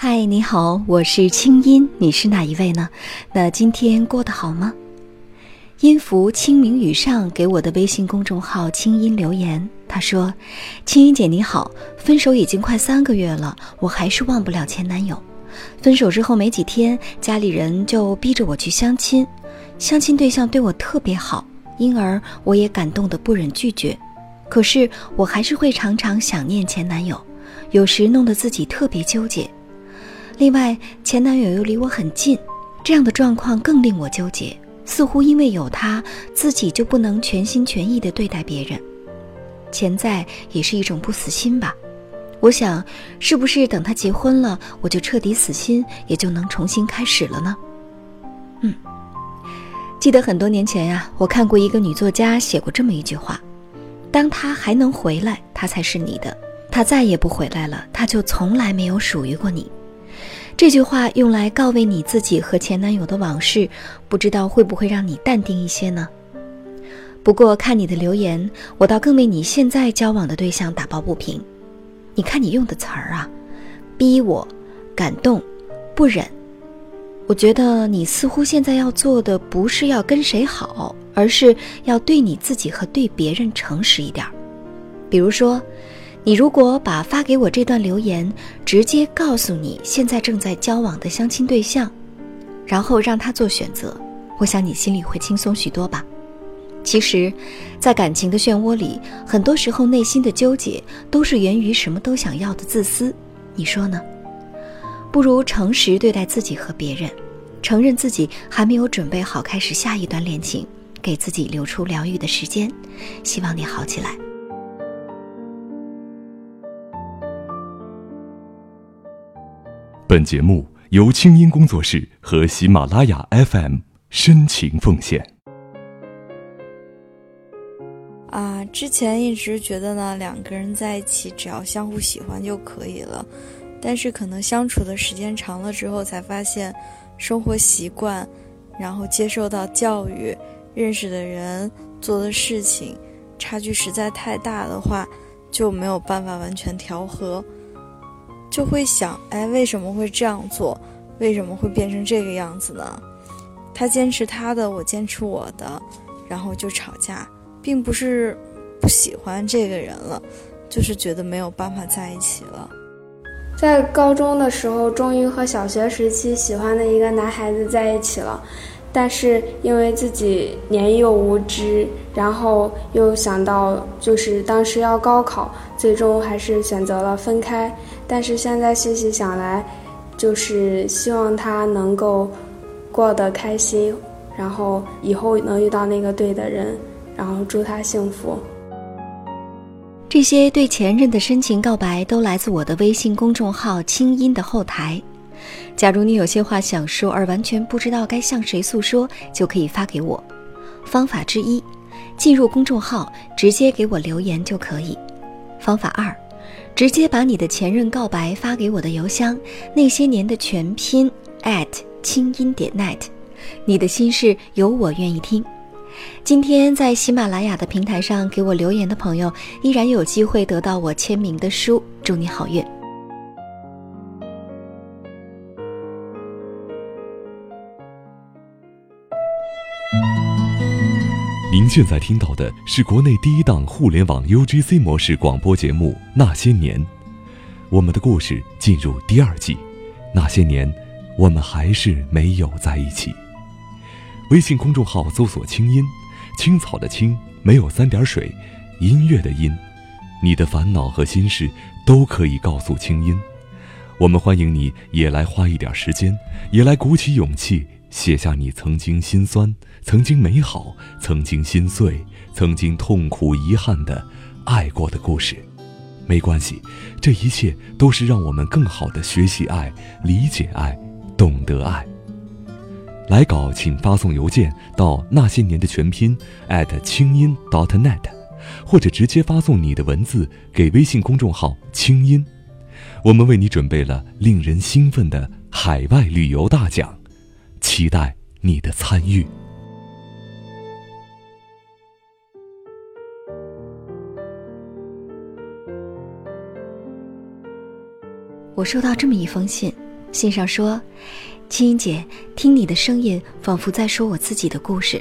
嗨，你好，我是清音，你是哪一位呢？那今天过得好吗？音符清明雨上给我的微信公众号“清音”留言，他说：“清音姐你好，分手已经快三个月了，我还是忘不了前男友。分手之后没几天，家里人就逼着我去相亲，相亲对象对我特别好，因而我也感动的不忍拒绝。可是我还是会常常想念前男友，有时弄得自己特别纠结。”另外，前男友又离我很近，这样的状况更令我纠结。似乎因为有他，自己就不能全心全意地对待别人。潜在也是一种不死心吧。我想，是不是等他结婚了，我就彻底死心，也就能重新开始了呢？嗯，记得很多年前呀，我看过一个女作家写过这么一句话：当他还能回来，他才是你的；他再也不回来了，他就从来没有属于过你。这句话用来告慰你自己和前男友的往事，不知道会不会让你淡定一些呢？不过看你的留言，我倒更为你现在交往的对象打抱不平。你看你用的词儿啊，逼我，感动，不忍。我觉得你似乎现在要做的不是要跟谁好，而是要对你自己和对别人诚实一点儿。比如说。你如果把发给我这段留言直接告诉你现在正在交往的相亲对象，然后让他做选择，我想你心里会轻松许多吧。其实，在感情的漩涡里，很多时候内心的纠结都是源于什么都想要的自私。你说呢？不如诚实对待自己和别人，承认自己还没有准备好开始下一段恋情，给自己留出疗愈的时间。希望你好起来。本节目由清音工作室和喜马拉雅 FM 深情奉献。啊，之前一直觉得呢，两个人在一起只要相互喜欢就可以了，但是可能相处的时间长了之后，才发现生活习惯，然后接受到教育、认识的人、做的事情，差距实在太大的话，就没有办法完全调和。就会想，哎，为什么会这样做？为什么会变成这个样子呢？他坚持他的，我坚持我的，然后就吵架，并不是不喜欢这个人了，就是觉得没有办法在一起了。在高中的时候，终于和小学时期喜欢的一个男孩子在一起了，但是因为自己年幼无知，然后又想到就是当时要高考，最终还是选择了分开。但是现在细细想来，就是希望他能够过得开心，然后以后能遇到那个对的人，然后祝他幸福。这些对前任的深情告白都来自我的微信公众号“清音”的后台。假如你有些话想说而完全不知道该向谁诉说，就可以发给我。方法之一，进入公众号直接给我留言就可以。方法二。直接把你的前任告白发给我的邮箱，那些年的全拼 at 清音点 net，你的心事有我愿意听。今天在喜马拉雅的平台上给我留言的朋友，依然有机会得到我签名的书。祝你好运！您现在听到的是国内第一档互联网 UGC 模式广播节目《那些年》，我们的故事进入第二季。那些年，我们还是没有在一起。微信公众号搜索“青音”，青草的青，没有三点水，音乐的音。你的烦恼和心事都可以告诉青音，我们欢迎你也来花一点时间，也来鼓起勇气。写下你曾经心酸、曾经美好、曾经心碎、曾经痛苦、遗憾的爱过的故事，没关系，这一切都是让我们更好的学习爱、理解爱、懂得爱。来稿请发送邮件到那些年的全拼清音 .dot.net，或者直接发送你的文字给微信公众号清音，我们为你准备了令人兴奋的海外旅游大奖。期待你的参与。我收到这么一封信，信上说：“青音姐，听你的声音，仿佛在说我自己的故事。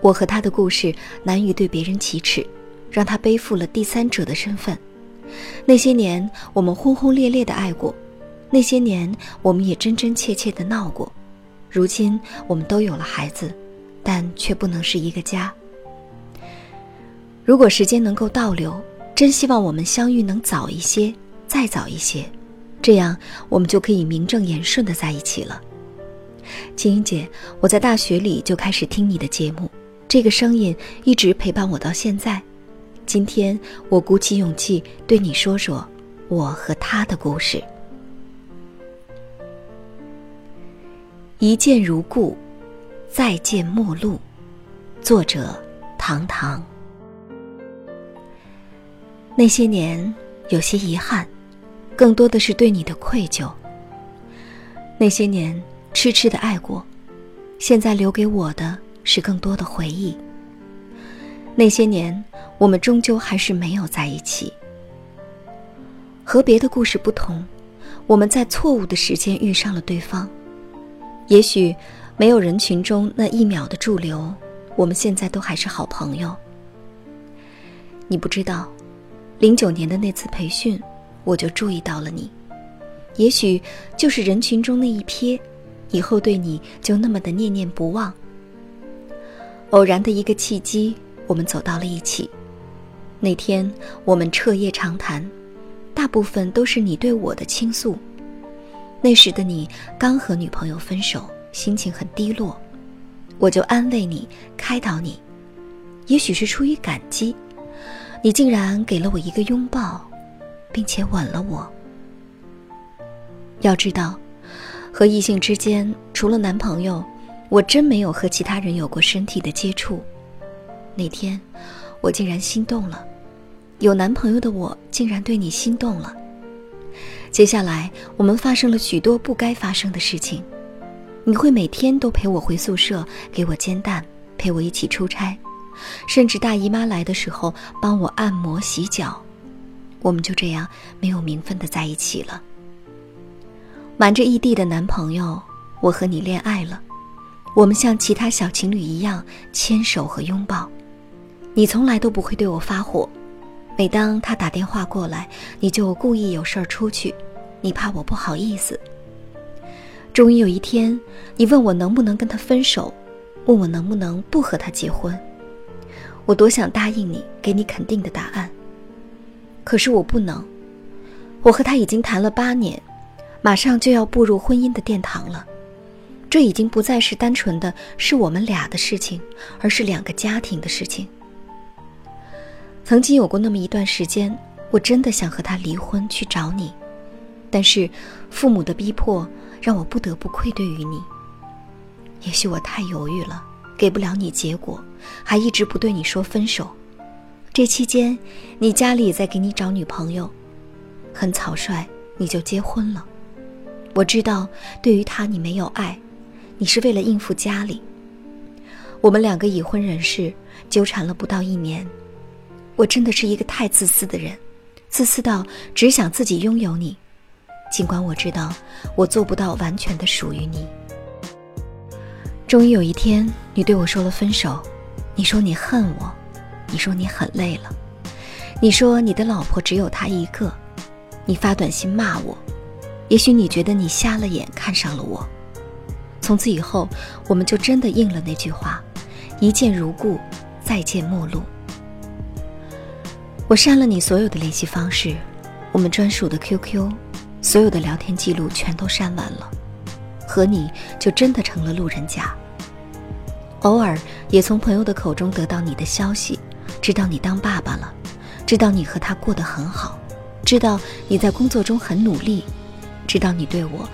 我和他的故事难于对别人启齿，让他背负了第三者的身份。那些年，我们轰轰烈烈的爱过，那些年，我们也真真切切的闹过。如今，我们都有了孩子，但却不能是一个家。如果时间能够倒流，真希望我们相遇能早一些，再早一些。”这样，我们就可以名正言顺的在一起了。青音姐，我在大学里就开始听你的节目，这个声音一直陪伴我到现在。今天，我鼓起勇气对你说说我和他的故事。一见如故，再见陌路。作者：唐唐。那些年，有些遗憾。更多的是对你的愧疚。那些年痴痴的爱过，现在留给我的是更多的回忆。那些年，我们终究还是没有在一起。和别的故事不同，我们在错误的时间遇上了对方。也许没有人群中那一秒的驻留，我们现在都还是好朋友。你不知道，零九年的那次培训。我就注意到了你，也许就是人群中那一瞥，以后对你就那么的念念不忘。偶然的一个契机，我们走到了一起。那天我们彻夜长谈，大部分都是你对我的倾诉。那时的你刚和女朋友分手，心情很低落，我就安慰你，开导你。也许是出于感激，你竟然给了我一个拥抱。并且吻了我。要知道，和异性之间，除了男朋友，我真没有和其他人有过身体的接触。那天，我竟然心动了。有男朋友的我，竟然对你心动了。接下来，我们发生了许多不该发生的事情。你会每天都陪我回宿舍，给我煎蛋，陪我一起出差，甚至大姨妈来的时候，帮我按摩洗脚。我们就这样没有名分的在一起了。瞒着异地的男朋友，我和你恋爱了。我们像其他小情侣一样牵手和拥抱。你从来都不会对我发火，每当他打电话过来，你就故意有事儿出去，你怕我不好意思。终于有一天，你问我能不能跟他分手，问我能不能不和他结婚。我多想答应你，给你肯定的答案。可是我不能，我和他已经谈了八年，马上就要步入婚姻的殿堂了。这已经不再是单纯的是我们俩的事情，而是两个家庭的事情。曾经有过那么一段时间，我真的想和他离婚去找你，但是父母的逼迫让我不得不愧对于你。也许我太犹豫了，给不了你结果，还一直不对你说分手。这期间，你家里也在给你找女朋友，很草率，你就结婚了。我知道，对于他你没有爱，你是为了应付家里。我们两个已婚人士纠缠了不到一年，我真的是一个太自私的人，自私到只想自己拥有你，尽管我知道我做不到完全的属于你。终于有一天，你对我说了分手，你说你恨我。你说你很累了，你说你的老婆只有他一个，你发短信骂我，也许你觉得你瞎了眼看上了我。从此以后，我们就真的应了那句话：一见如故，再见陌路。我删了你所有的联系方式，我们专属的 QQ，所有的聊天记录全都删完了，和你就真的成了路人甲。偶尔也从朋友的口中得到你的消息。知道你当爸爸了，知道你和他过得很好，知道你在工作中很努力，知道你对我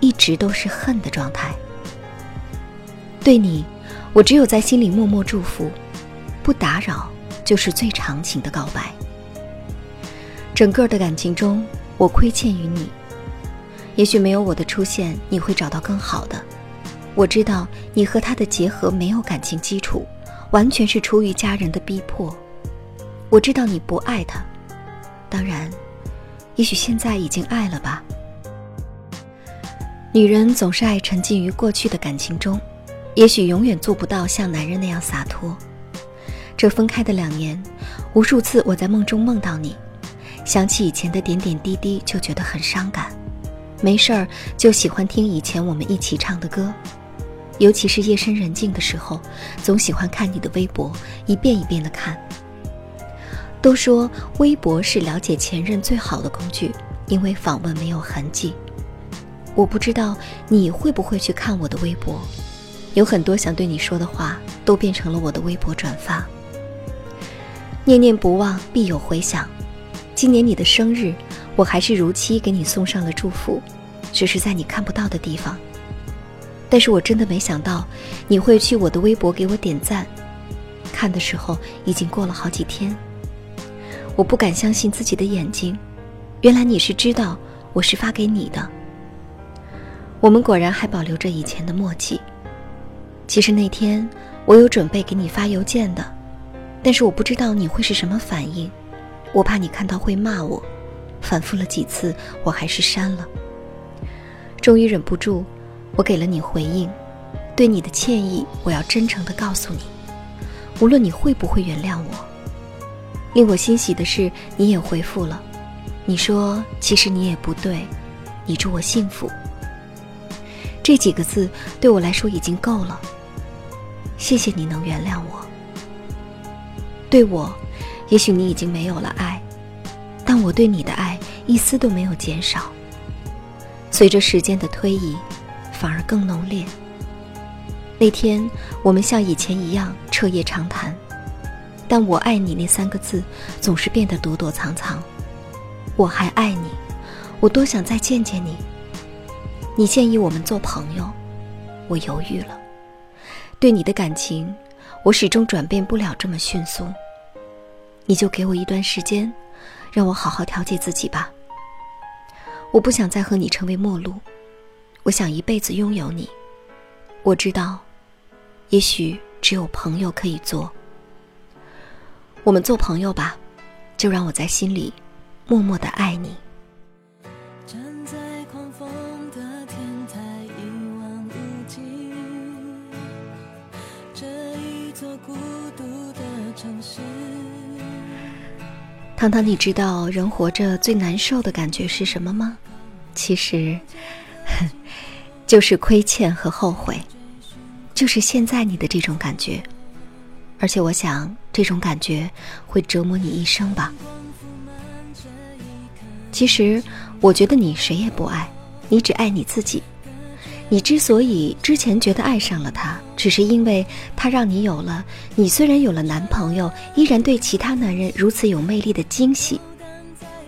一直都是恨的状态。对你，我只有在心里默默祝福，不打扰就是最长情的告白。整个的感情中，我亏欠于你，也许没有我的出现，你会找到更好的。我知道你和他的结合没有感情基础。完全是出于家人的逼迫。我知道你不爱他，当然，也许现在已经爱了吧。女人总是爱沉浸于过去的感情中，也许永远做不到像男人那样洒脱。这分开的两年，无数次我在梦中梦到你，想起以前的点点滴滴就觉得很伤感。没事儿就喜欢听以前我们一起唱的歌，尤其是夜深人静的时候，总喜欢看你的微博，一遍一遍的看。都说微博是了解前任最好的工具，因为访问没有痕迹。我不知道你会不会去看我的微博，有很多想对你说的话都变成了我的微博转发。念念不忘，必有回响。今年你的生日，我还是如期给你送上了祝福，只是在你看不到的地方。但是我真的没想到你会去我的微博给我点赞，看的时候已经过了好几天。我不敢相信自己的眼睛，原来你是知道我是发给你的。我们果然还保留着以前的默契。其实那天我有准备给你发邮件的，但是我不知道你会是什么反应，我怕你看到会骂我，反复了几次，我还是删了。终于忍不住，我给了你回应，对你的歉意，我要真诚的告诉你，无论你会不会原谅我。令我欣喜的是，你也回复了，你说其实你也不对，你祝我幸福。这几个字对我来说已经够了。谢谢你能原谅我。对我，也许你已经没有了爱，但我对你的爱一丝都没有减少。随着时间的推移，反而更浓烈。那天我们像以前一样彻夜长谈，但我爱你那三个字总是变得躲躲藏藏。我还爱你，我多想再见见你。你建议我们做朋友，我犹豫了。对你的感情，我始终转变不了这么迅速。你就给我一段时间，让我好好调节自己吧。我不想再和你成为陌路，我想一辈子拥有你。我知道，也许只有朋友可以做。我们做朋友吧，就让我在心里默默的爱你。糖糖，你知道人活着最难受的感觉是什么吗？其实，就是亏欠和后悔，就是现在你的这种感觉。而且我想，这种感觉会折磨你一生吧。其实，我觉得你谁也不爱，你只爱你自己。你之所以之前觉得爱上了他，只是因为他让你有了你虽然有了男朋友，依然对其他男人如此有魅力的惊喜。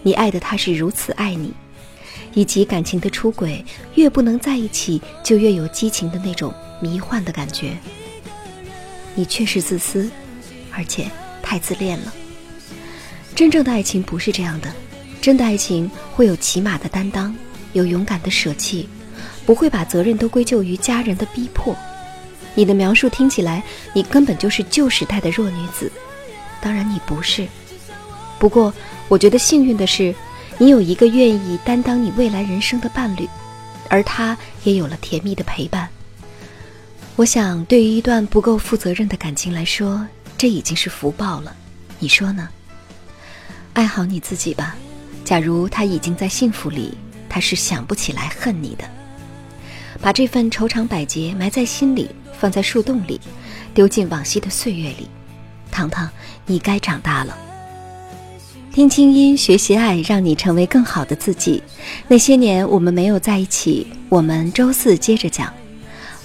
你爱的他是如此爱你，以及感情的出轨，越不能在一起，就越有激情的那种迷幻的感觉。你确实自私，而且太自恋了。真正的爱情不是这样的，真的爱情会有起码的担当，有勇敢的舍弃。不会把责任都归咎于家人的逼迫。你的描述听起来，你根本就是旧时代的弱女子。当然你不是。不过，我觉得幸运的是，你有一个愿意担当你未来人生的伴侣，而他也有了甜蜜的陪伴。我想，对于一段不够负责任的感情来说，这已经是福报了。你说呢？爱好你自己吧。假如他已经在幸福里，他是想不起来恨你的。把这份愁肠百结埋在心里，放在树洞里，丢进往昔的岁月里。糖糖，你该长大了。听清音，学习爱，让你成为更好的自己。那些年我们没有在一起，我们周四接着讲。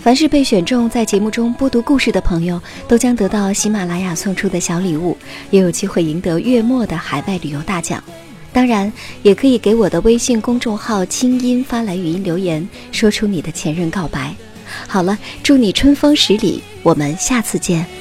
凡是被选中在节目中播读故事的朋友，都将得到喜马拉雅送出的小礼物，也有机会赢得月末的海外旅游大奖。当然，也可以给我的微信公众号“清音”发来语音留言，说出你的前任告白。好了，祝你春风十里，我们下次见。